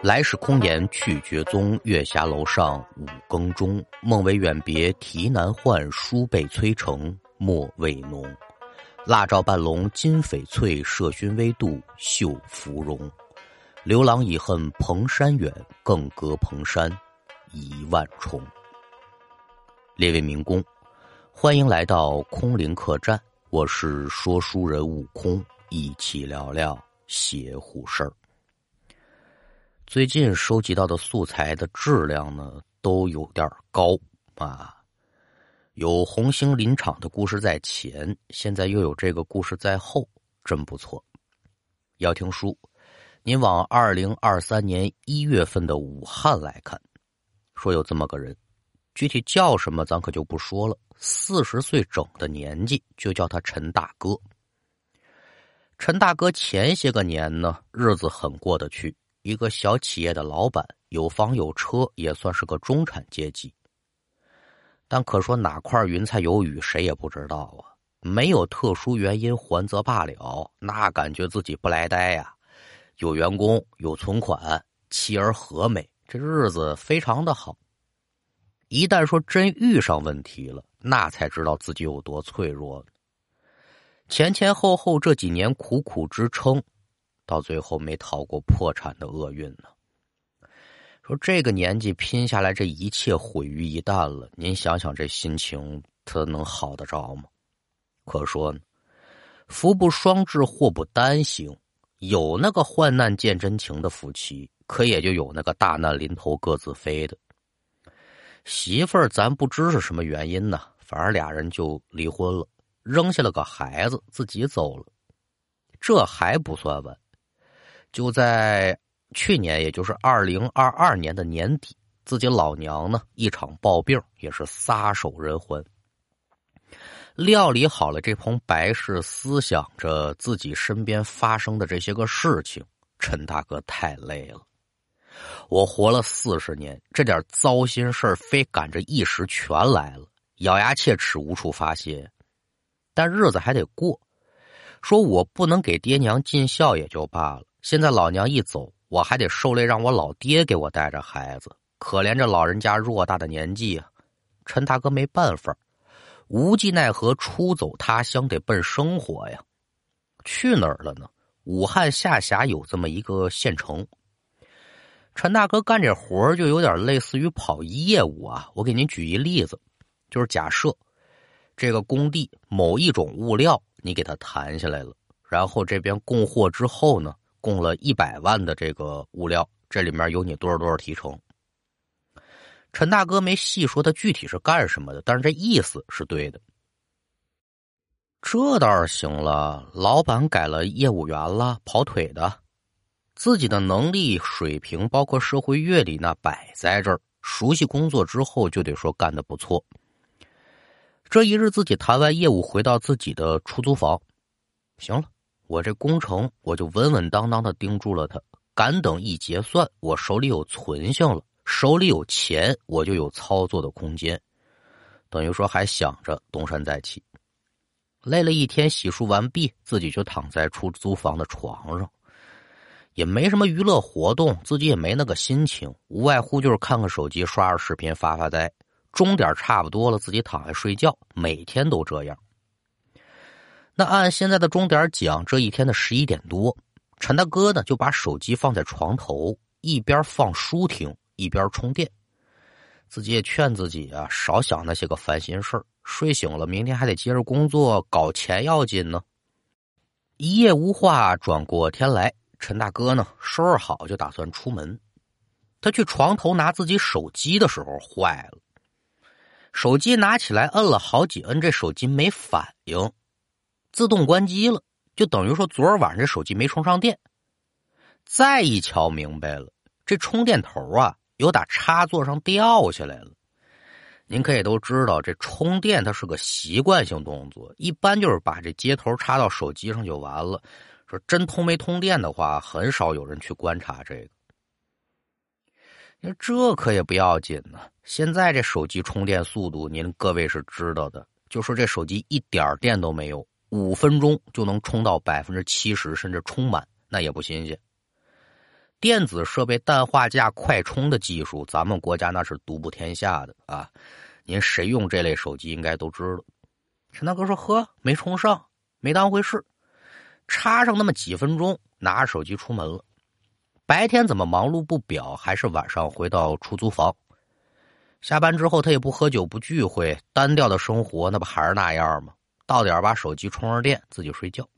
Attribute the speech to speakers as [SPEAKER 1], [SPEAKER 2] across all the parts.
[SPEAKER 1] 来时空言去绝踪，月下楼上五更钟。梦为远别啼难唤，书被催成墨未浓。蜡照半笼金翡翠，麝熏微度绣芙蓉。刘郎已恨蓬山远，更隔蓬山一万重。列位民工，欢迎来到空灵客栈，我是说书人悟空，一起聊聊邪乎事儿。最近收集到的素材的质量呢，都有点高啊。有红星林场的故事在前，现在又有这个故事在后，真不错。要听书，您往二零二三年一月份的武汉来看，说有这么个人，具体叫什么咱可就不说了。四十岁整的年纪，就叫他陈大哥。陈大哥前些个年呢，日子很过得去。一个小企业的老板，有房有车，也算是个中产阶级。但可说哪块云彩有雨，谁也不知道啊。没有特殊原因还则罢了，那感觉自己不来呆呀。有员工，有存款，妻儿和美，这日子非常的好。一旦说真遇上问题了，那才知道自己有多脆弱。前前后后这几年苦苦支撑。到最后没逃过破产的厄运呢。说这个年纪拼下来，这一切毁于一旦了。您想想，这心情他能好得着吗？可说呢，福不双至，祸不单行。有那个患难见真情的夫妻，可也就有那个大难临头各自飞的媳妇儿。咱不知是什么原因呢，反而俩人就离婚了，扔下了个孩子，自己走了。这还不算完。就在去年，也就是二零二二年的年底，自己老娘呢一场暴病，也是撒手人寰。料理好了这盆白事，思想着自己身边发生的这些个事情，陈大哥太累了。我活了四十年，这点糟心事儿非赶着一时全来了，咬牙切齿，无处发泄。但日子还得过，说我不能给爹娘尽孝也就罢了。现在老娘一走，我还得受累，让我老爹给我带着孩子。可怜这老人家偌大的年纪啊，陈大哥没办法，无计奈何，出走他乡，得奔生活呀。去哪儿了呢？武汉下辖有这么一个县城。陈大哥干这活就有点类似于跑业务啊。我给您举一例子，就是假设这个工地某一种物料你给他谈下来了，然后这边供货之后呢？供了一百万的这个物料，这里面有你多少多少提成？陈大哥没细说他具体是干什么的，但是这意思是对的。这倒是行了，老板改了业务员了，跑腿的，自己的能力水平包括社会阅历那摆在这儿，熟悉工作之后就得说干的不错。这一日，自己谈完业务，回到自己的出租房，行了。我这工程，我就稳稳当当的盯住了他。敢等一结算，我手里有存性了，手里有钱，我就有操作的空间。等于说还想着东山再起。累了一天，洗漱完毕，自己就躺在出租房的床上，也没什么娱乐活动，自己也没那个心情，无外乎就是看看手机，刷刷视频，发发呆。钟点差不多了，自己躺下睡觉，每天都这样。那按现在的钟点讲，这一天的十一点多，陈大哥呢就把手机放在床头，一边放书听，一边充电。自己也劝自己啊，少想那些个烦心事儿。睡醒了，明天还得接着工作，搞钱要紧呢。一夜无话，转过天来，陈大哥呢收拾好就打算出门。他去床头拿自己手机的时候坏了，手机拿起来摁了好几摁，这手机没反应。自动关机了，就等于说昨儿晚上这手机没充上电。再一瞧明白了，这充电头啊，有打插座上掉下来了。您可也都知道，这充电它是个习惯性动作，一般就是把这接头插到手机上就完了。说真通没通电的话，很少有人去观察这个。那这可也不要紧呢。现在这手机充电速度，您各位是知道的。就说这手机一点电都没有。五分钟就能充到百分之七十，甚至充满，那也不新鲜。电子设备氮化镓快充的技术，咱们国家那是独步天下的啊！您谁用这类手机应该都知道。陈大哥说：“呵，没充上，没当回事，插上那么几分钟，拿着手机出门了。白天怎么忙碌不表，还是晚上回到出租房。下班之后他也不喝酒不聚会，单调的生活那不还是那样吗？到点把手机充上电，自己睡觉。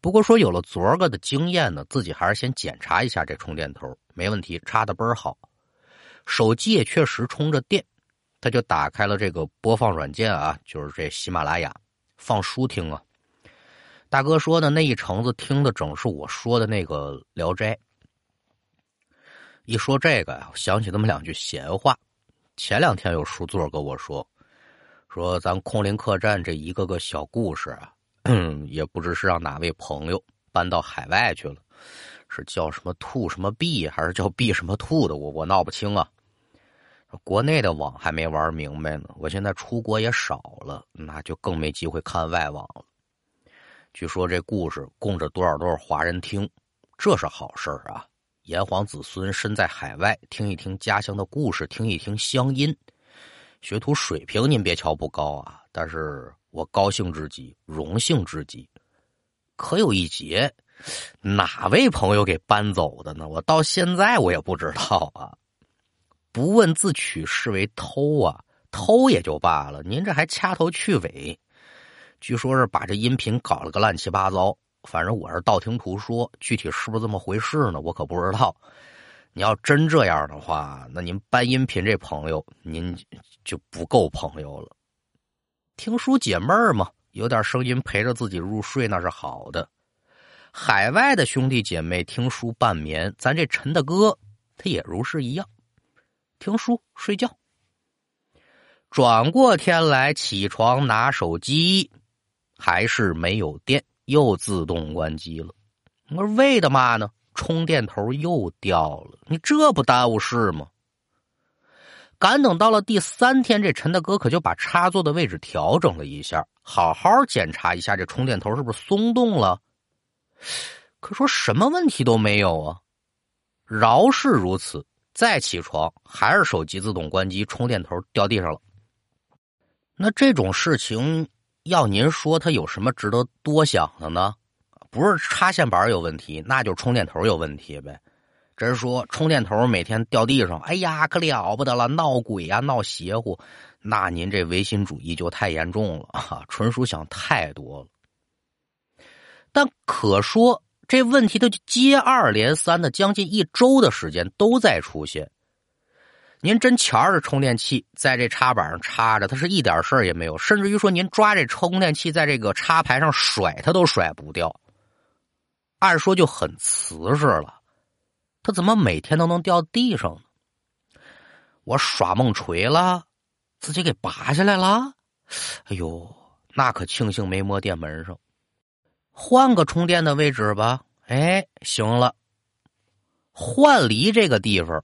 [SPEAKER 1] 不过说有了昨儿个的经验呢，自己还是先检查一下这充电头，没问题，插的倍儿好，手机也确实充着电。”他就打开了这个播放软件啊，就是这喜马拉雅放书听啊。大哥说的那一橙子听的正是我说的那个《聊斋》。一说这个呀，想起那么两句闲话。前两天有书座跟我说，说咱空灵客栈这一个个小故事啊，也不知是让哪位朋友搬到海外去了，是叫什么兔什么币，还是叫币什么兔的，我我闹不清啊。国内的网还没玩明白呢，我现在出国也少了，那就更没机会看外网了。据说这故事供着多少多少华人听，这是好事啊！炎黄子孙身在海外，听一听家乡的故事，听一听乡音，学徒水平您别瞧不高啊，但是我高兴之极，荣幸之极。可有一节，哪位朋友给搬走的呢？我到现在我也不知道啊。不问自取是为偷啊，偷也就罢了，您这还掐头去尾，据说是把这音频搞了个乱七八糟。反正我是道听途说，具体是不是这么回事呢？我可不知道。你要真这样的话，那您搬音频这朋友，您就不够朋友了。听书解闷儿嘛，有点声音陪着自己入睡那是好的。海外的兄弟姐妹听书半眠，咱这陈大哥他也如是一样。听书睡觉，转过天来起床拿手机，还是没有电，又自动关机了。我说为的嘛呢？充电头又掉了，你这不耽误事吗？赶等到了第三天，这陈大哥可就把插座的位置调整了一下，好好检查一下这充电头是不是松动了。可说什么问题都没有啊，饶是如此。再起床，还是手机自动关机，充电头掉地上了。那这种事情，要您说，它有什么值得多想的呢？不是插线板有问题，那就充电头有问题呗。真说充电头每天掉地上，哎呀，可了不得了，闹鬼呀，闹邪乎，那您这唯心主义就太严重了 啊，纯属想太多了。但可说。这问题都接二连三的，将近一周的时间都在出现。您真瞧着充电器在这插板上插着，它是一点事儿也没有，甚至于说您抓这充电器在这个插排上甩，它都甩不掉。按说就很瓷实了，它怎么每天都能掉地上呢？我耍梦锤了，自己给拔下来了。哎呦，那可庆幸没摸电门上。换个充电的位置吧，哎，行了，换离这个地方，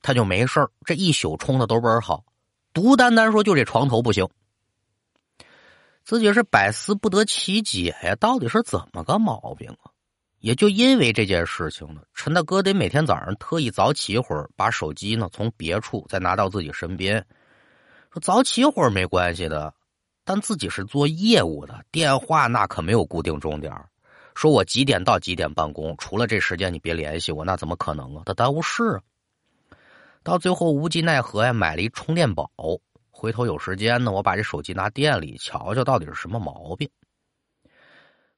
[SPEAKER 1] 他就没事这一宿充的都倍儿好，独单单说就这床头不行，自己是百思不得其解呀，到底是怎么个毛病啊？也就因为这件事情呢，陈大哥得每天早上特意早起一会儿，把手机呢从别处再拿到自己身边，说早起一会儿没关系的。但自己是做业务的，电话那可没有固定钟点说我几点到几点办公，除了这时间你别联系我，那怎么可能啊？他耽误事啊！到最后无计奈何呀，买了一充电宝。回头有时间呢，我把这手机拿店里瞧瞧，到底是什么毛病。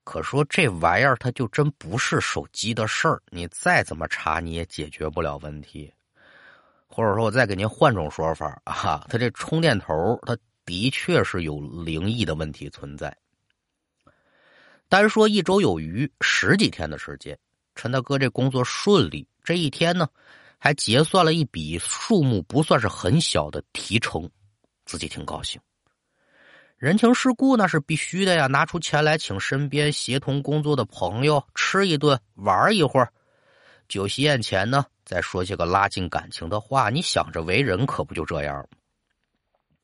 [SPEAKER 1] 可说这玩意儿它就真不是手机的事儿，你再怎么查你也解决不了问题。或者说，我再给您换种说法啊，它这充电头它。的确是有灵异的问题存在。单说一周有余，十几天的时间，陈大哥这工作顺利。这一天呢，还结算了一笔数目不算是很小的提成，自己挺高兴。人情世故那是必须的呀，拿出钱来请身边协同工作的朋友吃一顿，玩一会儿。酒席宴前呢，再说些个拉近感情的话。你想着为人，可不就这样？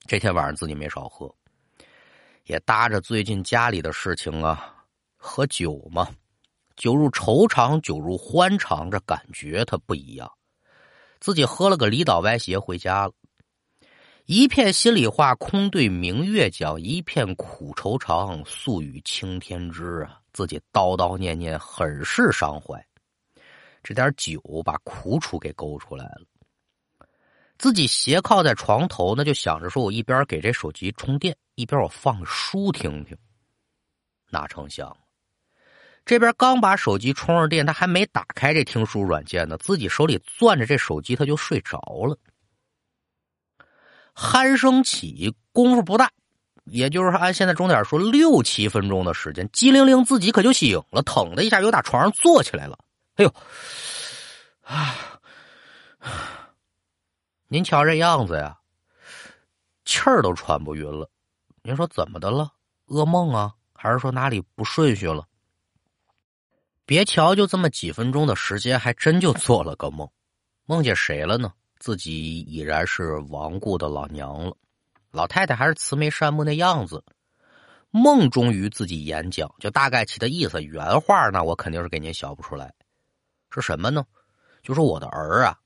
[SPEAKER 1] 这天晚上自己没少喝，也搭着最近家里的事情啊，喝酒嘛。酒入愁肠，酒入欢肠，这感觉它不一样。自己喝了个离岛歪斜回家了，一片心里话空对明月讲，一片苦愁肠诉与青天知啊！自己叨叨念念，很是伤怀。这点酒把苦楚给勾出来了。自己斜靠在床头，那就想着说：“我一边给这手机充电，一边我放书听听。”哪成想，这边刚把手机充上电，他还没打开这听书软件呢，自己手里攥着这手机，他就睡着了。鼾声起，功夫不大，也就是按现在钟点说，六七分钟的时间，机灵灵自己可就醒了，腾的一下又打床上坐起来了。哎呦，啊！您瞧这样子呀，气儿都喘不匀了。您说怎么的了？噩梦啊，还是说哪里不顺序了？别瞧就这么几分钟的时间，还真就做了个梦。梦见谁了呢？自己已然是亡故的老娘了。老太太还是慈眉善目那样子。梦中与自己演讲，就大概其的意思。原话呢，我肯定是给您想不出来。是什么呢？就说我的儿啊。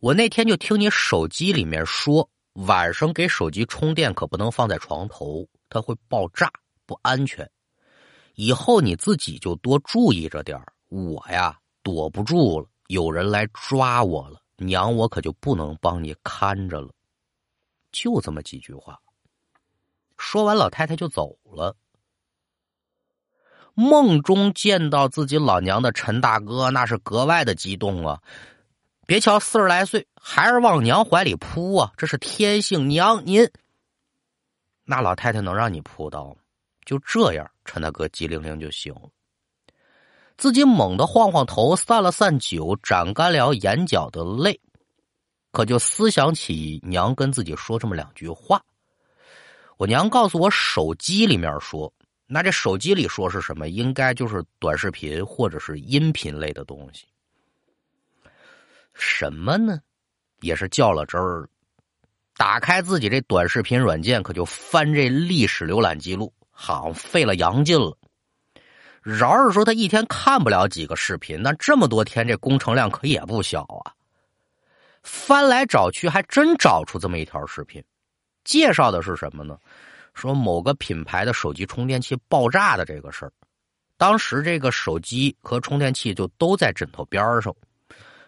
[SPEAKER 1] 我那天就听你手机里面说，晚上给手机充电可不能放在床头，它会爆炸，不安全。以后你自己就多注意着点我呀，躲不住了，有人来抓我了，娘我可就不能帮你看着了。就这么几句话。说完，老太太就走了。梦中见到自己老娘的陈大哥，那是格外的激动啊。别瞧四十来岁，还是往娘怀里扑啊！这是天性。娘，您那老太太能让你扑到吗？就这样，陈大哥机灵灵就醒了，自己猛地晃晃头，散了散酒，斩干了眼角的泪，可就思想起娘跟自己说这么两句话。我娘告诉我，手机里面说，那这手机里说是什么？应该就是短视频或者是音频类的东西。什么呢？也是较了真儿。打开自己这短视频软件，可就翻这历史浏览记录，好费了洋劲了。饶是说他一天看不了几个视频，那这么多天这工程量可也不小啊。翻来找去，还真找出这么一条视频，介绍的是什么呢？说某个品牌的手机充电器爆炸的这个事儿。当时这个手机和充电器就都在枕头边上。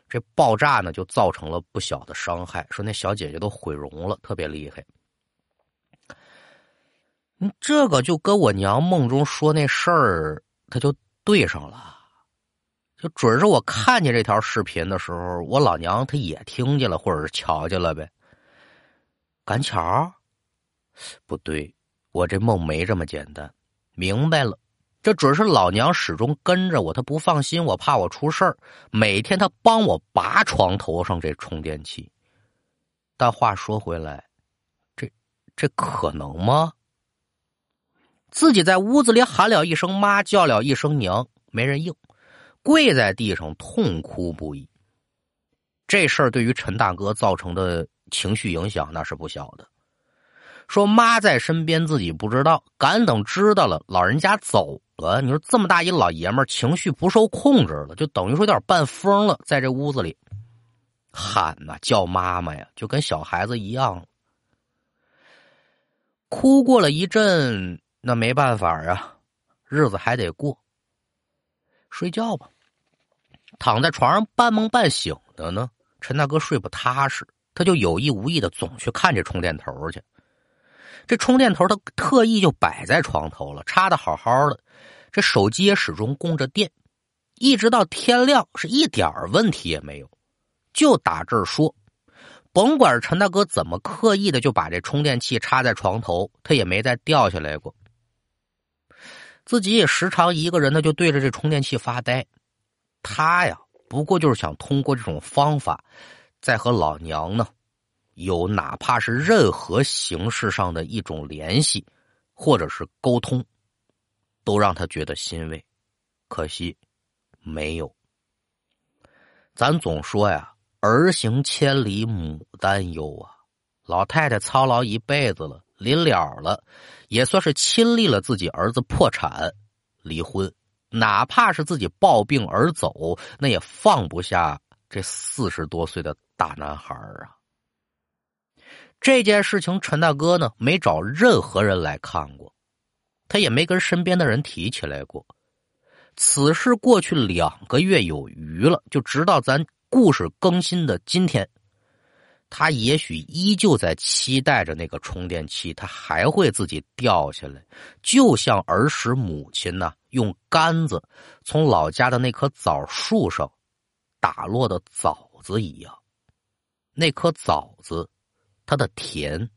[SPEAKER 1] 这爆炸呢，就造成了不小的伤害。说那小姐姐都毁容了，特别厉害。嗯，这个就跟我娘梦中说那事儿，他就对上了。就准是我看见这条视频的时候，我老娘她也听见了，或者是瞧见了呗。赶巧，不对，我这梦没这么简单。明白了。这准是老娘始终跟着我，她不放心我，怕我出事儿。每天她帮我拔床头上这充电器。但话说回来，这这可能吗？自己在屋子里喊了一声妈，叫了一声娘，没人应，跪在地上痛哭不已。这事儿对于陈大哥造成的情绪影响那是不小的。说妈在身边，自己不知道，敢等知道了，老人家走了。你说这么大一老爷们儿，情绪不受控制了，就等于说有点半疯了，在这屋子里喊呐叫妈妈呀，就跟小孩子一样。哭过了一阵，那没办法啊，日子还得过。睡觉吧，躺在床上半梦半醒的呢。陈大哥睡不踏实，他就有意无意的总去看这充电头去。这充电头他特意就摆在床头了，插的好好的。这手机也始终供着电，一直到天亮是一点问题也没有。就打这儿说，甭管陈大哥怎么刻意的就把这充电器插在床头，他也没再掉下来过。自己也时常一个人呢，就对着这充电器发呆。他呀，不过就是想通过这种方法，再和老娘呢，有哪怕是任何形式上的一种联系，或者是沟通。都让他觉得欣慰，可惜没有。咱总说呀，儿行千里母担忧啊。老太太操劳一辈子了，临了了，也算是亲历了自己儿子破产、离婚、哪怕是自己抱病而走，那也放不下这四十多岁的大男孩啊。这件事情，陈大哥呢没找任何人来看过，他也没跟身边的人提起来过。此事过去两个月有余了，就直到咱故事更新的今天，他也许依旧在期待着那个充电器，他还会自己掉下来，就像儿时母亲呢用杆子从老家的那棵枣树上打落的枣子一样。那颗枣子，它的甜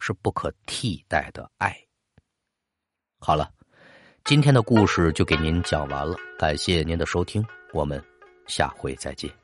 [SPEAKER 1] 是不可替代的爱。好了。今天的故事就给您讲完了，感谢您的收听，我们下回再见。